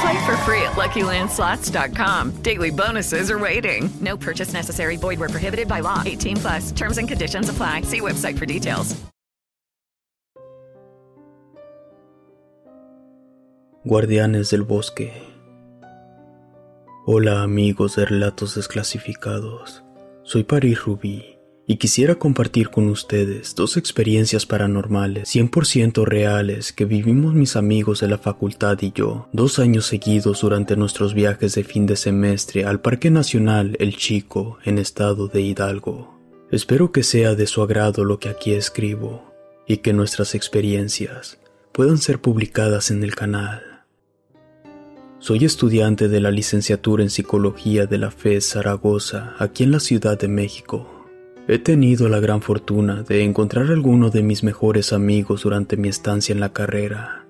Play for free at LuckyLandSlots.com. Daily bonuses are waiting. No purchase necessary. Void where prohibited by law. 18 plus. Terms and conditions apply. See website for details. Guardianes del Bosque Hola amigos de Relatos Desclasificados. Soy Paris Rubí y quisiera compartir con ustedes dos experiencias paranormales 100% reales que vivimos mis amigos de la facultad y yo dos años seguidos durante nuestros viajes de fin de semestre al Parque Nacional El Chico en estado de Hidalgo. Espero que sea de su agrado lo que aquí escribo y que nuestras experiencias puedan ser publicadas en el canal. Soy estudiante de la licenciatura en Psicología de la FES Zaragoza, aquí en la Ciudad de México. He tenido la gran fortuna de encontrar a alguno de mis mejores amigos durante mi estancia en la carrera.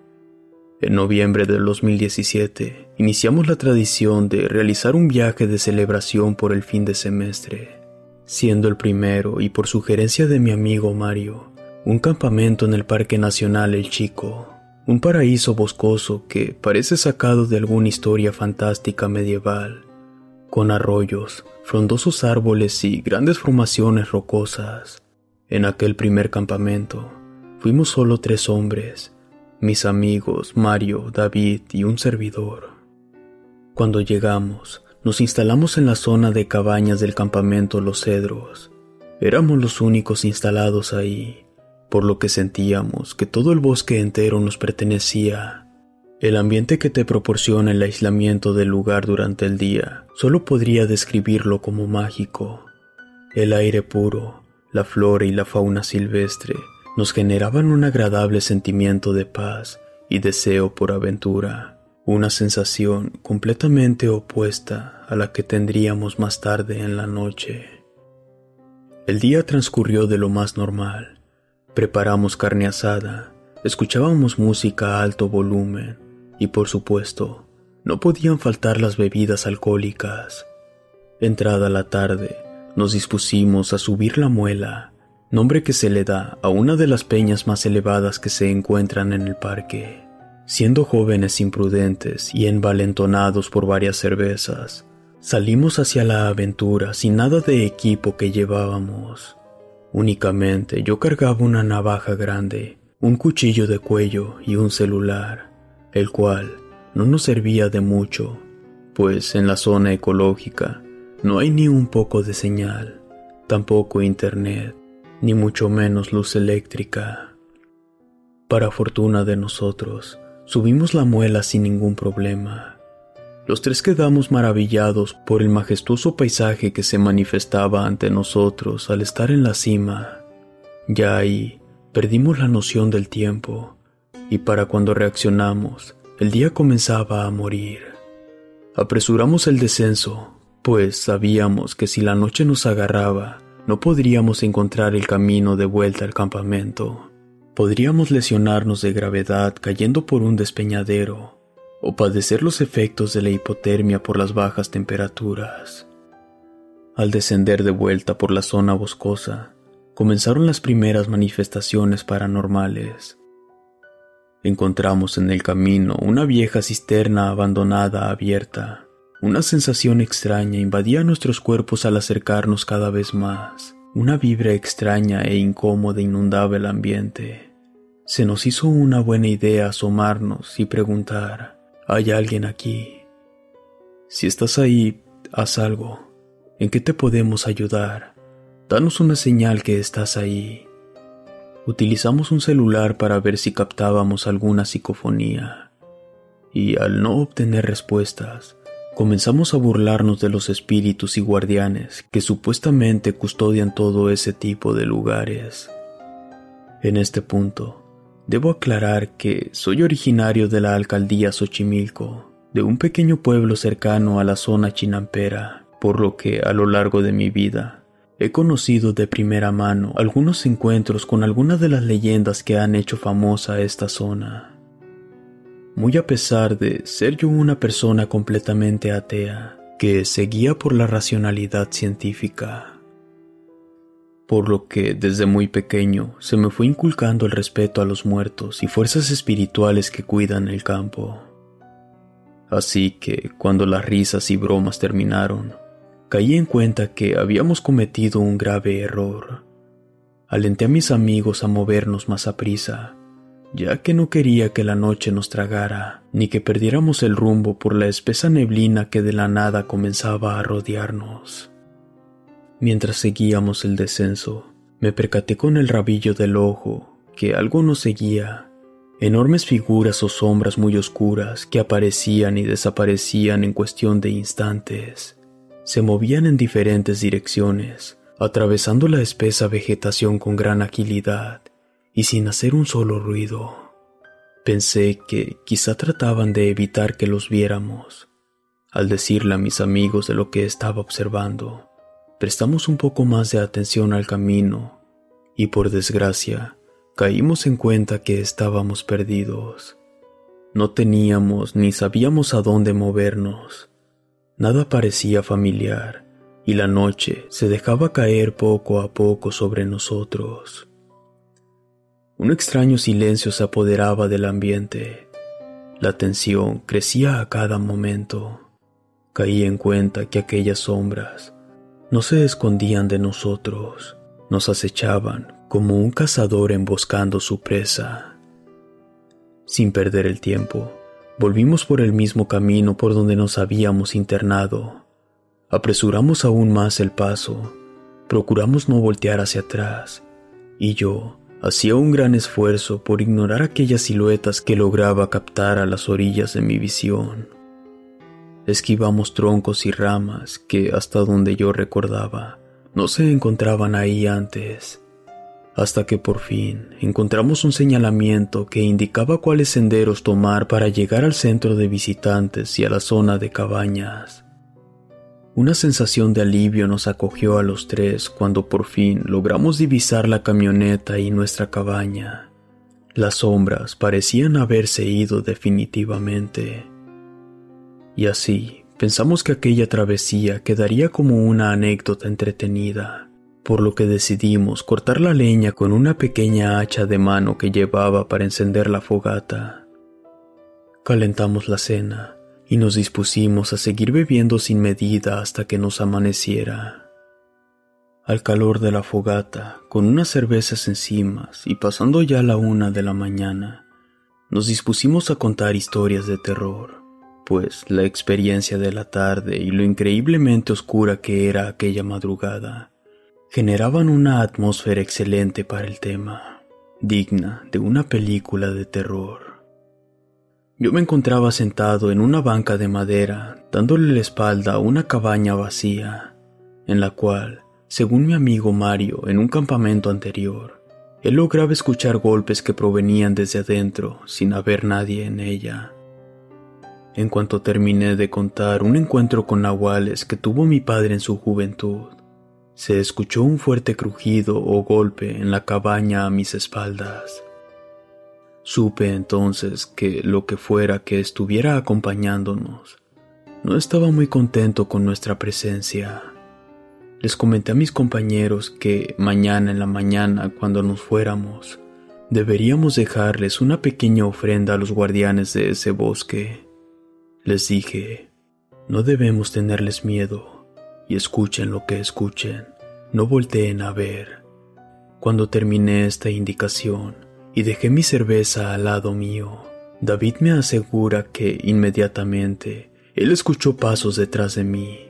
En noviembre del 2017 iniciamos la tradición de realizar un viaje de celebración por el fin de semestre, siendo el primero y por sugerencia de mi amigo Mario, un campamento en el Parque Nacional El Chico, un paraíso boscoso que parece sacado de alguna historia fantástica medieval, con arroyos, frondosos árboles y grandes formaciones rocosas. En aquel primer campamento fuimos solo tres hombres, mis amigos Mario, David y un servidor. Cuando llegamos, nos instalamos en la zona de cabañas del campamento Los Cedros. Éramos los únicos instalados ahí, por lo que sentíamos que todo el bosque entero nos pertenecía el ambiente que te proporciona el aislamiento del lugar durante el día solo podría describirlo como mágico. El aire puro, la flora y la fauna silvestre nos generaban un agradable sentimiento de paz y deseo por aventura, una sensación completamente opuesta a la que tendríamos más tarde en la noche. El día transcurrió de lo más normal. Preparamos carne asada, escuchábamos música a alto volumen y por supuesto, no podían faltar las bebidas alcohólicas. Entrada la tarde, nos dispusimos a subir la muela, nombre que se le da a una de las peñas más elevadas que se encuentran en el parque. Siendo jóvenes imprudentes y envalentonados por varias cervezas, salimos hacia la aventura sin nada de equipo que llevábamos. Únicamente yo cargaba una navaja grande, un cuchillo de cuello y un celular el cual no nos servía de mucho, pues en la zona ecológica no hay ni un poco de señal, tampoco internet, ni mucho menos luz eléctrica. Para fortuna de nosotros, subimos la muela sin ningún problema. Los tres quedamos maravillados por el majestuoso paisaje que se manifestaba ante nosotros al estar en la cima. Ya ahí perdimos la noción del tiempo y para cuando reaccionamos, el día comenzaba a morir. Apresuramos el descenso, pues sabíamos que si la noche nos agarraba, no podríamos encontrar el camino de vuelta al campamento. Podríamos lesionarnos de gravedad cayendo por un despeñadero o padecer los efectos de la hipotermia por las bajas temperaturas. Al descender de vuelta por la zona boscosa, comenzaron las primeras manifestaciones paranormales. Encontramos en el camino una vieja cisterna abandonada abierta. Una sensación extraña invadía nuestros cuerpos al acercarnos cada vez más. Una vibra extraña e incómoda inundaba el ambiente. Se nos hizo una buena idea asomarnos y preguntar, ¿hay alguien aquí? Si estás ahí, haz algo. ¿En qué te podemos ayudar? Danos una señal que estás ahí. Utilizamos un celular para ver si captábamos alguna psicofonía. Y al no obtener respuestas, comenzamos a burlarnos de los espíritus y guardianes que supuestamente custodian todo ese tipo de lugares. En este punto, debo aclarar que soy originario de la alcaldía Xochimilco, de un pequeño pueblo cercano a la zona chinampera, por lo que a lo largo de mi vida He conocido de primera mano algunos encuentros con algunas de las leyendas que han hecho famosa esta zona. Muy a pesar de ser yo una persona completamente atea, que seguía por la racionalidad científica. Por lo que desde muy pequeño se me fue inculcando el respeto a los muertos y fuerzas espirituales que cuidan el campo. Así que cuando las risas y bromas terminaron, caí en cuenta que habíamos cometido un grave error. Alenté a mis amigos a movernos más a prisa, ya que no quería que la noche nos tragara, ni que perdiéramos el rumbo por la espesa neblina que de la nada comenzaba a rodearnos. Mientras seguíamos el descenso, me percaté con el rabillo del ojo que algo nos seguía, enormes figuras o sombras muy oscuras que aparecían y desaparecían en cuestión de instantes se movían en diferentes direcciones, atravesando la espesa vegetación con gran agilidad y sin hacer un solo ruido. Pensé que quizá trataban de evitar que los viéramos. Al decirle a mis amigos de lo que estaba observando, prestamos un poco más de atención al camino y por desgracia caímos en cuenta que estábamos perdidos. No teníamos ni sabíamos a dónde movernos Nada parecía familiar y la noche se dejaba caer poco a poco sobre nosotros. Un extraño silencio se apoderaba del ambiente. La tensión crecía a cada momento. Caí en cuenta que aquellas sombras no se escondían de nosotros, nos acechaban como un cazador emboscando su presa. Sin perder el tiempo, Volvimos por el mismo camino por donde nos habíamos internado. Apresuramos aún más el paso, procuramos no voltear hacia atrás, y yo hacía un gran esfuerzo por ignorar aquellas siluetas que lograba captar a las orillas de mi visión. Esquivamos troncos y ramas que, hasta donde yo recordaba, no se encontraban ahí antes hasta que por fin encontramos un señalamiento que indicaba cuáles senderos tomar para llegar al centro de visitantes y a la zona de cabañas. Una sensación de alivio nos acogió a los tres cuando por fin logramos divisar la camioneta y nuestra cabaña. Las sombras parecían haberse ido definitivamente. Y así pensamos que aquella travesía quedaría como una anécdota entretenida por lo que decidimos cortar la leña con una pequeña hacha de mano que llevaba para encender la fogata. Calentamos la cena y nos dispusimos a seguir bebiendo sin medida hasta que nos amaneciera. Al calor de la fogata, con unas cervezas encima y pasando ya la una de la mañana, nos dispusimos a contar historias de terror, pues la experiencia de la tarde y lo increíblemente oscura que era aquella madrugada generaban una atmósfera excelente para el tema, digna de una película de terror. Yo me encontraba sentado en una banca de madera, dándole la espalda a una cabaña vacía, en la cual, según mi amigo Mario en un campamento anterior, él lograba escuchar golpes que provenían desde adentro sin haber nadie en ella. En cuanto terminé de contar un encuentro con nahuales que tuvo mi padre en su juventud, se escuchó un fuerte crujido o golpe en la cabaña a mis espaldas. Supe entonces que lo que fuera que estuviera acompañándonos no estaba muy contento con nuestra presencia. les comenté a mis compañeros que mañana en la mañana, cuando nos fuéramos, deberíamos dejarles una pequeña ofrenda a los guardianes de ese bosque. Les dije, no debemos tenerles miedo, y escuchen lo que escuchen, no volteen a ver. Cuando terminé esta indicación y dejé mi cerveza al lado mío, David me asegura que inmediatamente él escuchó pasos detrás de mí.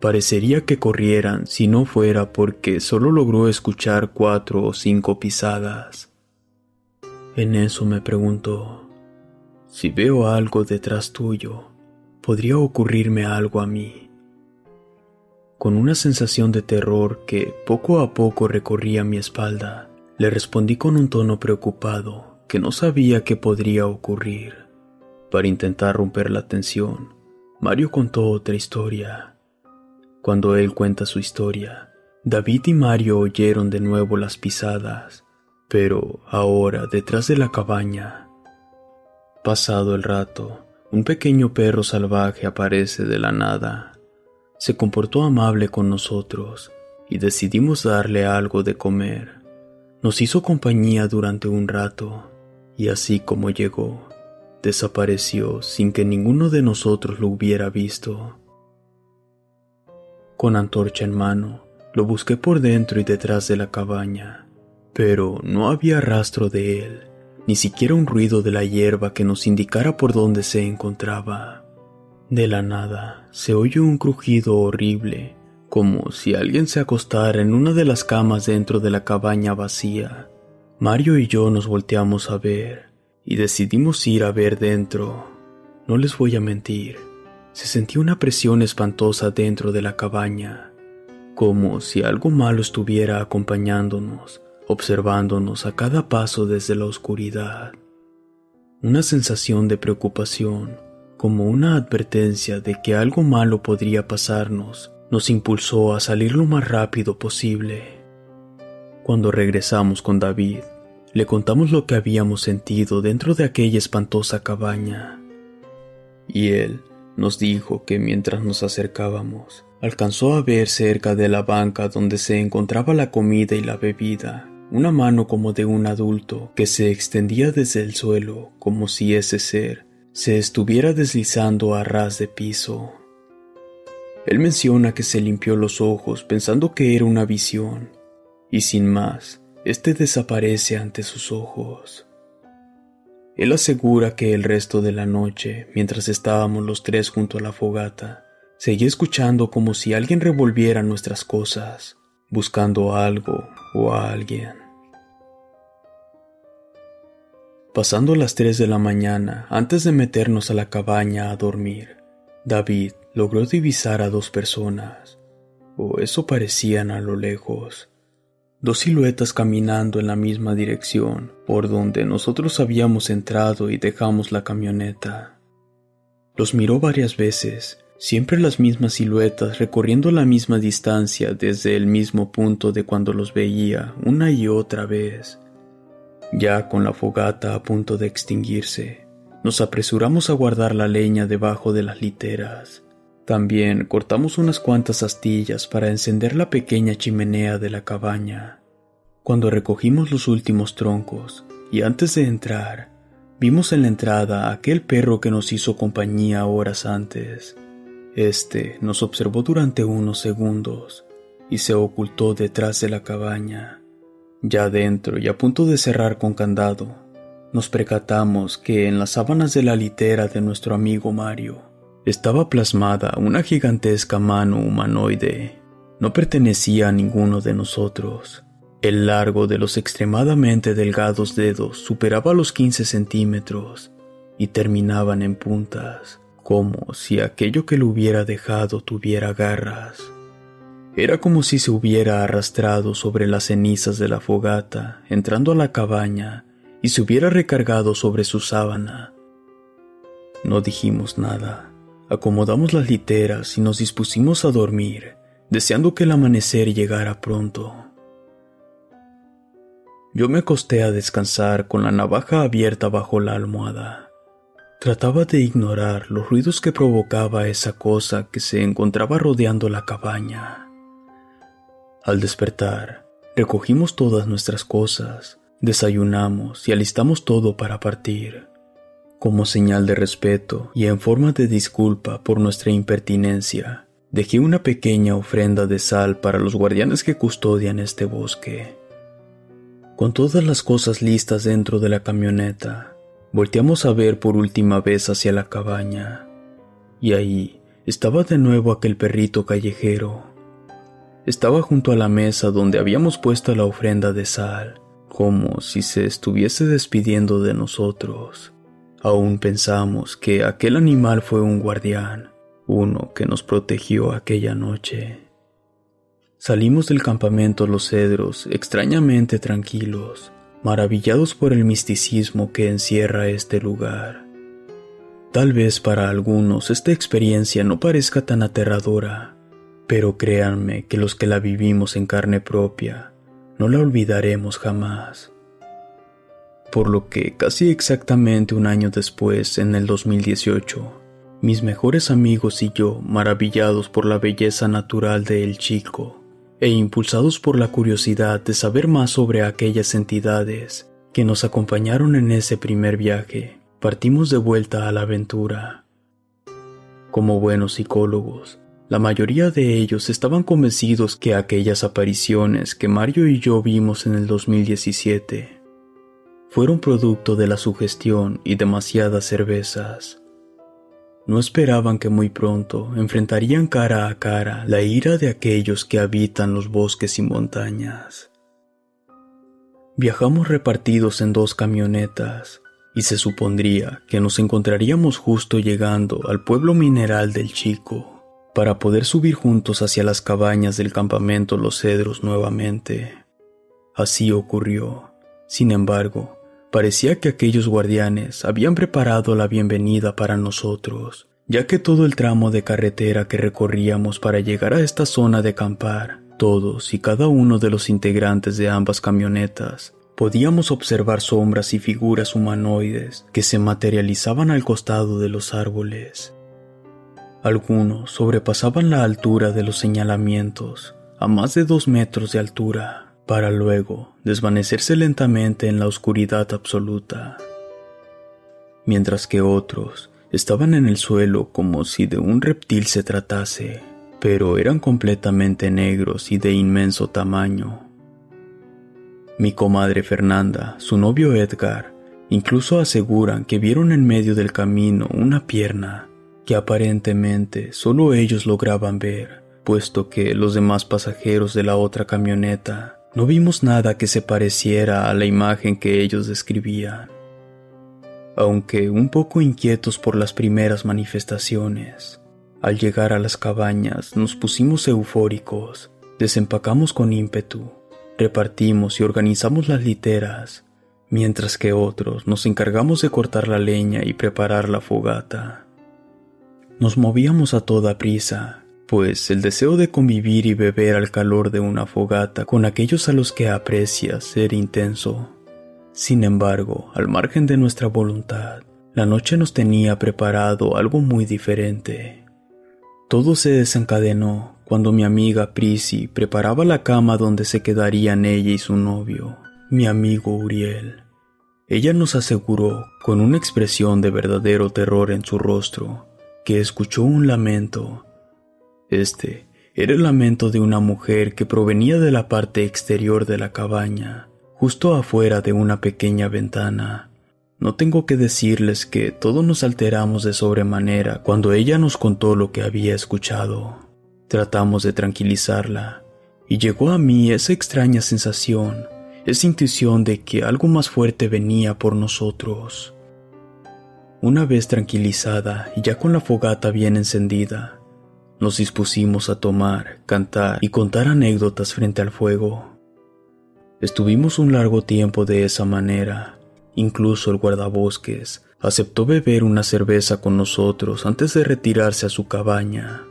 Parecería que corrieran si no fuera porque solo logró escuchar cuatro o cinco pisadas. En eso me preguntó, si veo algo detrás tuyo, podría ocurrirme algo a mí. Con una sensación de terror que poco a poco recorría mi espalda, le respondí con un tono preocupado que no sabía qué podría ocurrir. Para intentar romper la tensión, Mario contó otra historia. Cuando él cuenta su historia, David y Mario oyeron de nuevo las pisadas, pero ahora detrás de la cabaña. Pasado el rato, un pequeño perro salvaje aparece de la nada. Se comportó amable con nosotros y decidimos darle algo de comer. Nos hizo compañía durante un rato y así como llegó, desapareció sin que ninguno de nosotros lo hubiera visto. Con antorcha en mano, lo busqué por dentro y detrás de la cabaña, pero no había rastro de él, ni siquiera un ruido de la hierba que nos indicara por dónde se encontraba. De la nada se oyó un crujido horrible, como si alguien se acostara en una de las camas dentro de la cabaña vacía. Mario y yo nos volteamos a ver y decidimos ir a ver dentro. No les voy a mentir, se sentía una presión espantosa dentro de la cabaña, como si algo malo estuviera acompañándonos, observándonos a cada paso desde la oscuridad. Una sensación de preocupación, como una advertencia de que algo malo podría pasarnos, nos impulsó a salir lo más rápido posible. Cuando regresamos con David, le contamos lo que habíamos sentido dentro de aquella espantosa cabaña. Y él nos dijo que mientras nos acercábamos, alcanzó a ver cerca de la banca donde se encontraba la comida y la bebida, una mano como de un adulto que se extendía desde el suelo como si ese ser se estuviera deslizando a ras de piso. Él menciona que se limpió los ojos pensando que era una visión, y sin más, este desaparece ante sus ojos. Él asegura que el resto de la noche, mientras estábamos los tres junto a la fogata, seguía escuchando como si alguien revolviera nuestras cosas, buscando algo o a alguien. Pasando las tres de la mañana, antes de meternos a la cabaña a dormir, David logró divisar a dos personas, o eso parecían a lo lejos, Dos siluetas caminando en la misma dirección por donde nosotros habíamos entrado y dejamos la camioneta. Los miró varias veces, siempre las mismas siluetas recorriendo la misma distancia desde el mismo punto de cuando los veía una y otra vez. Ya con la fogata a punto de extinguirse, nos apresuramos a guardar la leña debajo de las literas. También cortamos unas cuantas astillas para encender la pequeña chimenea de la cabaña. Cuando recogimos los últimos troncos y antes de entrar, vimos en la entrada a aquel perro que nos hizo compañía horas antes. Este nos observó durante unos segundos y se ocultó detrás de la cabaña. Ya dentro y a punto de cerrar con candado, nos percatamos que en las sábanas de la litera de nuestro amigo Mario estaba plasmada una gigantesca mano humanoide. No pertenecía a ninguno de nosotros. El largo de los extremadamente delgados dedos superaba los 15 centímetros y terminaban en puntas, como si aquello que lo hubiera dejado tuviera garras. Era como si se hubiera arrastrado sobre las cenizas de la fogata, entrando a la cabaña, y se hubiera recargado sobre su sábana. No dijimos nada. Acomodamos las literas y nos dispusimos a dormir, deseando que el amanecer llegara pronto. Yo me acosté a descansar con la navaja abierta bajo la almohada. Trataba de ignorar los ruidos que provocaba esa cosa que se encontraba rodeando la cabaña. Al despertar, recogimos todas nuestras cosas, desayunamos y alistamos todo para partir. Como señal de respeto y en forma de disculpa por nuestra impertinencia, dejé una pequeña ofrenda de sal para los guardianes que custodian este bosque. Con todas las cosas listas dentro de la camioneta, volteamos a ver por última vez hacia la cabaña, y ahí estaba de nuevo aquel perrito callejero. Estaba junto a la mesa donde habíamos puesto la ofrenda de sal, como si se estuviese despidiendo de nosotros. Aún pensamos que aquel animal fue un guardián, uno que nos protegió aquella noche. Salimos del campamento Los Cedros extrañamente tranquilos, maravillados por el misticismo que encierra este lugar. Tal vez para algunos esta experiencia no parezca tan aterradora, pero créanme que los que la vivimos en carne propia no la olvidaremos jamás. Por lo que casi exactamente un año después, en el 2018, mis mejores amigos y yo, maravillados por la belleza natural de El Chico, e impulsados por la curiosidad de saber más sobre aquellas entidades que nos acompañaron en ese primer viaje, partimos de vuelta a la aventura. Como buenos psicólogos, la mayoría de ellos estaban convencidos que aquellas apariciones que Mario y yo vimos en el 2017 fueron producto de la sugestión y demasiadas cervezas. No esperaban que muy pronto enfrentarían cara a cara la ira de aquellos que habitan los bosques y montañas. Viajamos repartidos en dos camionetas y se supondría que nos encontraríamos justo llegando al pueblo mineral del Chico para poder subir juntos hacia las cabañas del campamento Los Cedros nuevamente. Así ocurrió. Sin embargo, Parecía que aquellos guardianes habían preparado la bienvenida para nosotros, ya que todo el tramo de carretera que recorríamos para llegar a esta zona de acampar, todos y cada uno de los integrantes de ambas camionetas, podíamos observar sombras y figuras humanoides que se materializaban al costado de los árboles. Algunos sobrepasaban la altura de los señalamientos, a más de dos metros de altura para luego desvanecerse lentamente en la oscuridad absoluta, mientras que otros estaban en el suelo como si de un reptil se tratase, pero eran completamente negros y de inmenso tamaño. Mi comadre Fernanda, su novio Edgar, incluso aseguran que vieron en medio del camino una pierna que aparentemente solo ellos lograban ver, puesto que los demás pasajeros de la otra camioneta no vimos nada que se pareciera a la imagen que ellos describían. Aunque un poco inquietos por las primeras manifestaciones, al llegar a las cabañas nos pusimos eufóricos, desempacamos con ímpetu, repartimos y organizamos las literas, mientras que otros nos encargamos de cortar la leña y preparar la fogata. Nos movíamos a toda prisa, pues el deseo de convivir y beber al calor de una fogata con aquellos a los que aprecias era intenso. Sin embargo, al margen de nuestra voluntad, la noche nos tenía preparado algo muy diferente. Todo se desencadenó cuando mi amiga Prisi preparaba la cama donde se quedarían ella y su novio, mi amigo Uriel. Ella nos aseguró, con una expresión de verdadero terror en su rostro, que escuchó un lamento este era el lamento de una mujer que provenía de la parte exterior de la cabaña, justo afuera de una pequeña ventana. No tengo que decirles que todos nos alteramos de sobremanera cuando ella nos contó lo que había escuchado. Tratamos de tranquilizarla, y llegó a mí esa extraña sensación, esa intuición de que algo más fuerte venía por nosotros. Una vez tranquilizada y ya con la fogata bien encendida, nos dispusimos a tomar, cantar y contar anécdotas frente al fuego. Estuvimos un largo tiempo de esa manera. Incluso el guardabosques aceptó beber una cerveza con nosotros antes de retirarse a su cabaña.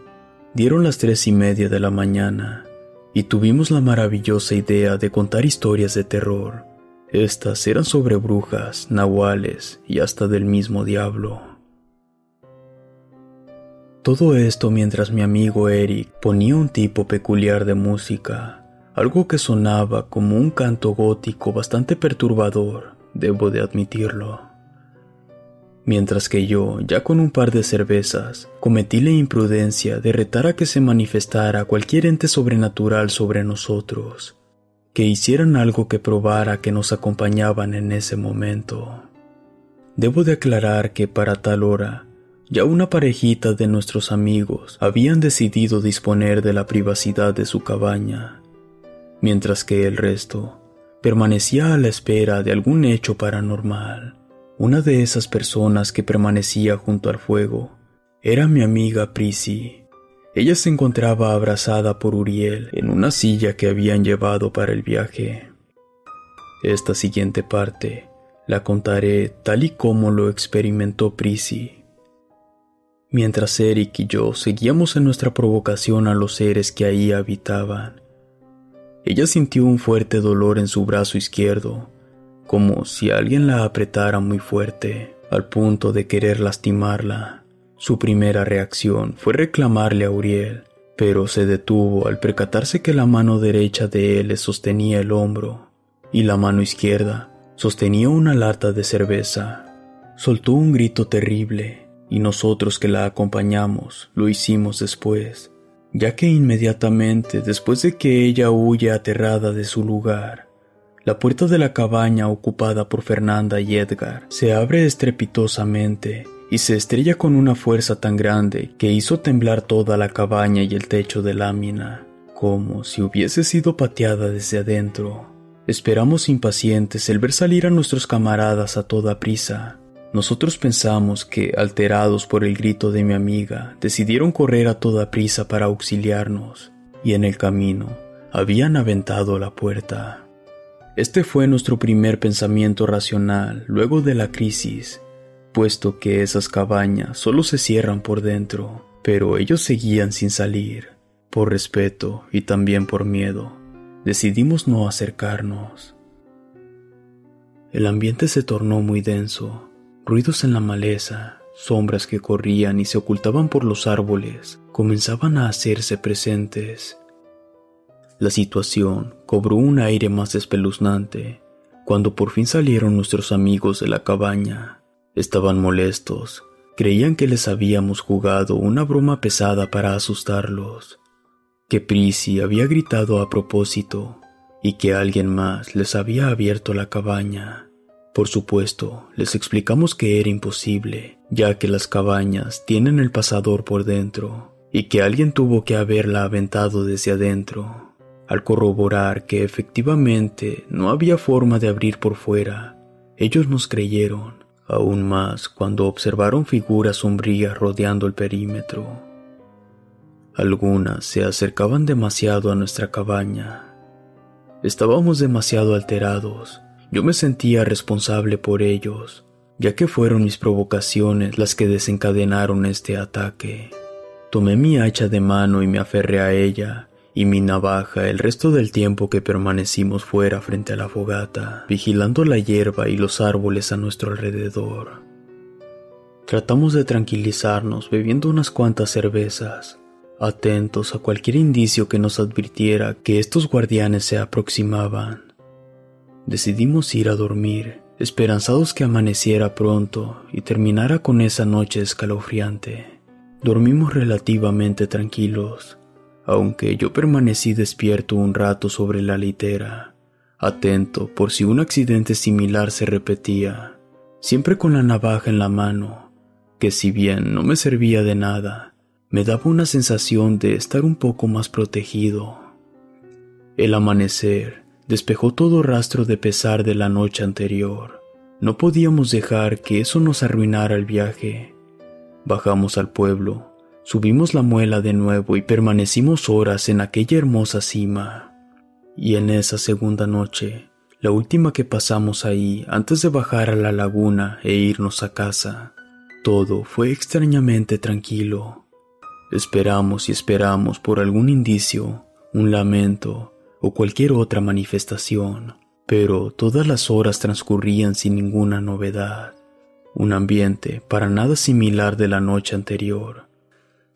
Dieron las tres y media de la mañana y tuvimos la maravillosa idea de contar historias de terror. Estas eran sobre brujas, nahuales y hasta del mismo diablo. Todo esto mientras mi amigo Eric ponía un tipo peculiar de música, algo que sonaba como un canto gótico bastante perturbador, debo de admitirlo. Mientras que yo, ya con un par de cervezas, cometí la imprudencia de retar a que se manifestara cualquier ente sobrenatural sobre nosotros, que hicieran algo que probara que nos acompañaban en ese momento. Debo de aclarar que para tal hora, ya una parejita de nuestros amigos habían decidido disponer de la privacidad de su cabaña mientras que el resto permanecía a la espera de algún hecho paranormal. Una de esas personas que permanecía junto al fuego era mi amiga Prissy. Ella se encontraba abrazada por Uriel en una silla que habían llevado para el viaje. Esta siguiente parte la contaré tal y como lo experimentó Prissy. Mientras Eric y yo seguíamos en nuestra provocación a los seres que ahí habitaban, ella sintió un fuerte dolor en su brazo izquierdo, como si alguien la apretara muy fuerte, al punto de querer lastimarla. Su primera reacción fue reclamarle a Uriel, pero se detuvo al percatarse que la mano derecha de él le sostenía el hombro y la mano izquierda sostenía una lata de cerveza. Soltó un grito terrible y nosotros que la acompañamos lo hicimos después ya que inmediatamente después de que ella huye aterrada de su lugar, la puerta de la cabaña ocupada por Fernanda y Edgar se abre estrepitosamente y se estrella con una fuerza tan grande que hizo temblar toda la cabaña y el techo de lámina, como si hubiese sido pateada desde adentro. Esperamos impacientes el ver salir a nuestros camaradas a toda prisa, nosotros pensamos que, alterados por el grito de mi amiga, decidieron correr a toda prisa para auxiliarnos, y en el camino habían aventado la puerta. Este fue nuestro primer pensamiento racional luego de la crisis, puesto que esas cabañas solo se cierran por dentro, pero ellos seguían sin salir. Por respeto y también por miedo, decidimos no acercarnos. El ambiente se tornó muy denso Ruidos en la maleza, sombras que corrían y se ocultaban por los árboles, comenzaban a hacerse presentes. La situación cobró un aire más espeluznante cuando por fin salieron nuestros amigos de la cabaña. Estaban molestos, creían que les habíamos jugado una broma pesada para asustarlos, que Prissy había gritado a propósito y que alguien más les había abierto la cabaña. Por supuesto, les explicamos que era imposible, ya que las cabañas tienen el pasador por dentro y que alguien tuvo que haberla aventado desde adentro. Al corroborar que efectivamente no había forma de abrir por fuera, ellos nos creyeron, aún más cuando observaron figuras sombrías rodeando el perímetro. Algunas se acercaban demasiado a nuestra cabaña. Estábamos demasiado alterados yo me sentía responsable por ellos, ya que fueron mis provocaciones las que desencadenaron este ataque. Tomé mi hacha de mano y me aferré a ella, y mi navaja el resto del tiempo que permanecimos fuera frente a la fogata, vigilando la hierba y los árboles a nuestro alrededor. Tratamos de tranquilizarnos bebiendo unas cuantas cervezas, atentos a cualquier indicio que nos advirtiera que estos guardianes se aproximaban decidimos ir a dormir, esperanzados que amaneciera pronto y terminara con esa noche escalofriante. Dormimos relativamente tranquilos, aunque yo permanecí despierto un rato sobre la litera, atento por si un accidente similar se repetía, siempre con la navaja en la mano, que si bien no me servía de nada, me daba una sensación de estar un poco más protegido. El amanecer despejó todo rastro de pesar de la noche anterior. No podíamos dejar que eso nos arruinara el viaje. Bajamos al pueblo, subimos la muela de nuevo y permanecimos horas en aquella hermosa cima. Y en esa segunda noche, la última que pasamos ahí antes de bajar a la laguna e irnos a casa, todo fue extrañamente tranquilo. Esperamos y esperamos por algún indicio, un lamento, o cualquier otra manifestación, pero todas las horas transcurrían sin ninguna novedad, un ambiente para nada similar de la noche anterior,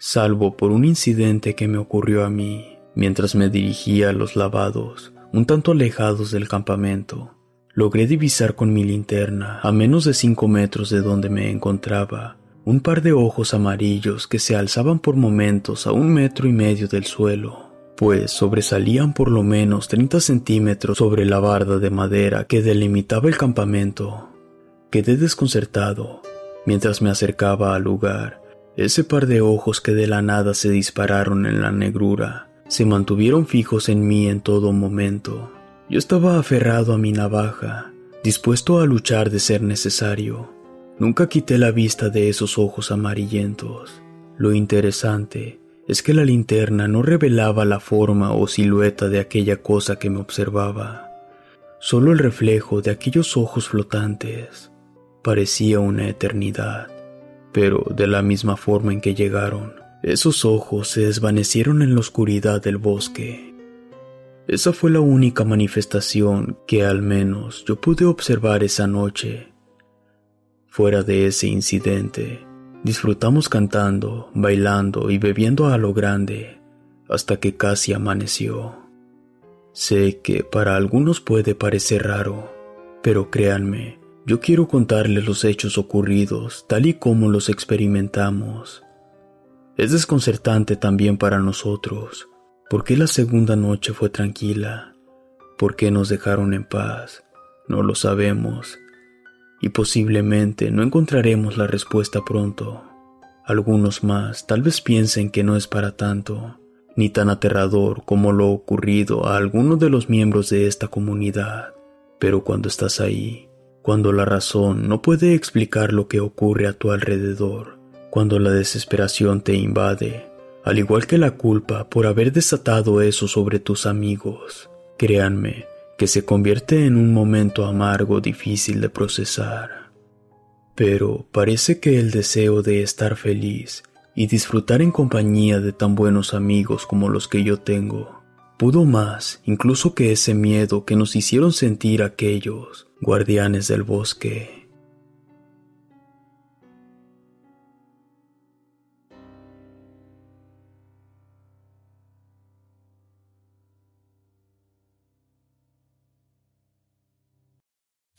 salvo por un incidente que me ocurrió a mí. Mientras me dirigía a los lavados, un tanto alejados del campamento, logré divisar con mi linterna, a menos de cinco metros de donde me encontraba, un par de ojos amarillos que se alzaban por momentos a un metro y medio del suelo, pues sobresalían por lo menos 30 centímetros sobre la barda de madera que delimitaba el campamento. Quedé desconcertado mientras me acercaba al lugar. Ese par de ojos que de la nada se dispararon en la negrura se mantuvieron fijos en mí en todo momento. Yo estaba aferrado a mi navaja, dispuesto a luchar de ser necesario. Nunca quité la vista de esos ojos amarillentos. Lo interesante es que la linterna no revelaba la forma o silueta de aquella cosa que me observaba, solo el reflejo de aquellos ojos flotantes. Parecía una eternidad, pero de la misma forma en que llegaron, esos ojos se desvanecieron en la oscuridad del bosque. Esa fue la única manifestación que al menos yo pude observar esa noche Fuera de ese incidente, disfrutamos cantando, bailando y bebiendo a lo grande hasta que casi amaneció. Sé que para algunos puede parecer raro, pero créanme, yo quiero contarles los hechos ocurridos tal y como los experimentamos. Es desconcertante también para nosotros, porque la segunda noche fue tranquila, ¿por qué nos dejaron en paz? No lo sabemos, y posiblemente no encontraremos la respuesta pronto. Algunos más tal vez piensen que no es para tanto, ni tan aterrador como lo ocurrido a alguno de los miembros de esta comunidad. Pero cuando estás ahí, cuando la razón no puede explicar lo que ocurre a tu alrededor, cuando la desesperación te invade, al igual que la culpa por haber desatado eso sobre tus amigos, créanme, que se convierte en un momento amargo difícil de procesar. Pero parece que el deseo de estar feliz y disfrutar en compañía de tan buenos amigos como los que yo tengo, pudo más incluso que ese miedo que nos hicieron sentir aquellos guardianes del bosque.